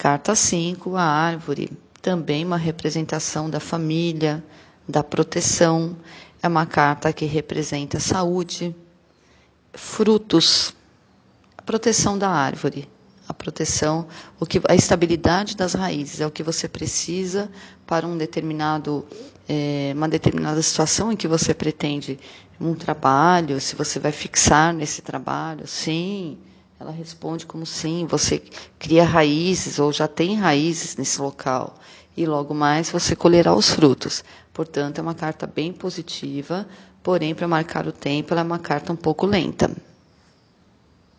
Carta 5, a árvore, também uma representação da família, da proteção. É uma carta que representa saúde, frutos, a proteção da árvore, a proteção, o que, a estabilidade das raízes é o que você precisa para um determinado, é, uma determinada situação em que você pretende um trabalho, se você vai fixar nesse trabalho, sim. Ela responde como sim, você cria raízes ou já tem raízes nesse local e logo mais você colherá os frutos. Portanto, é uma carta bem positiva, porém, para marcar o tempo, ela é uma carta um pouco lenta.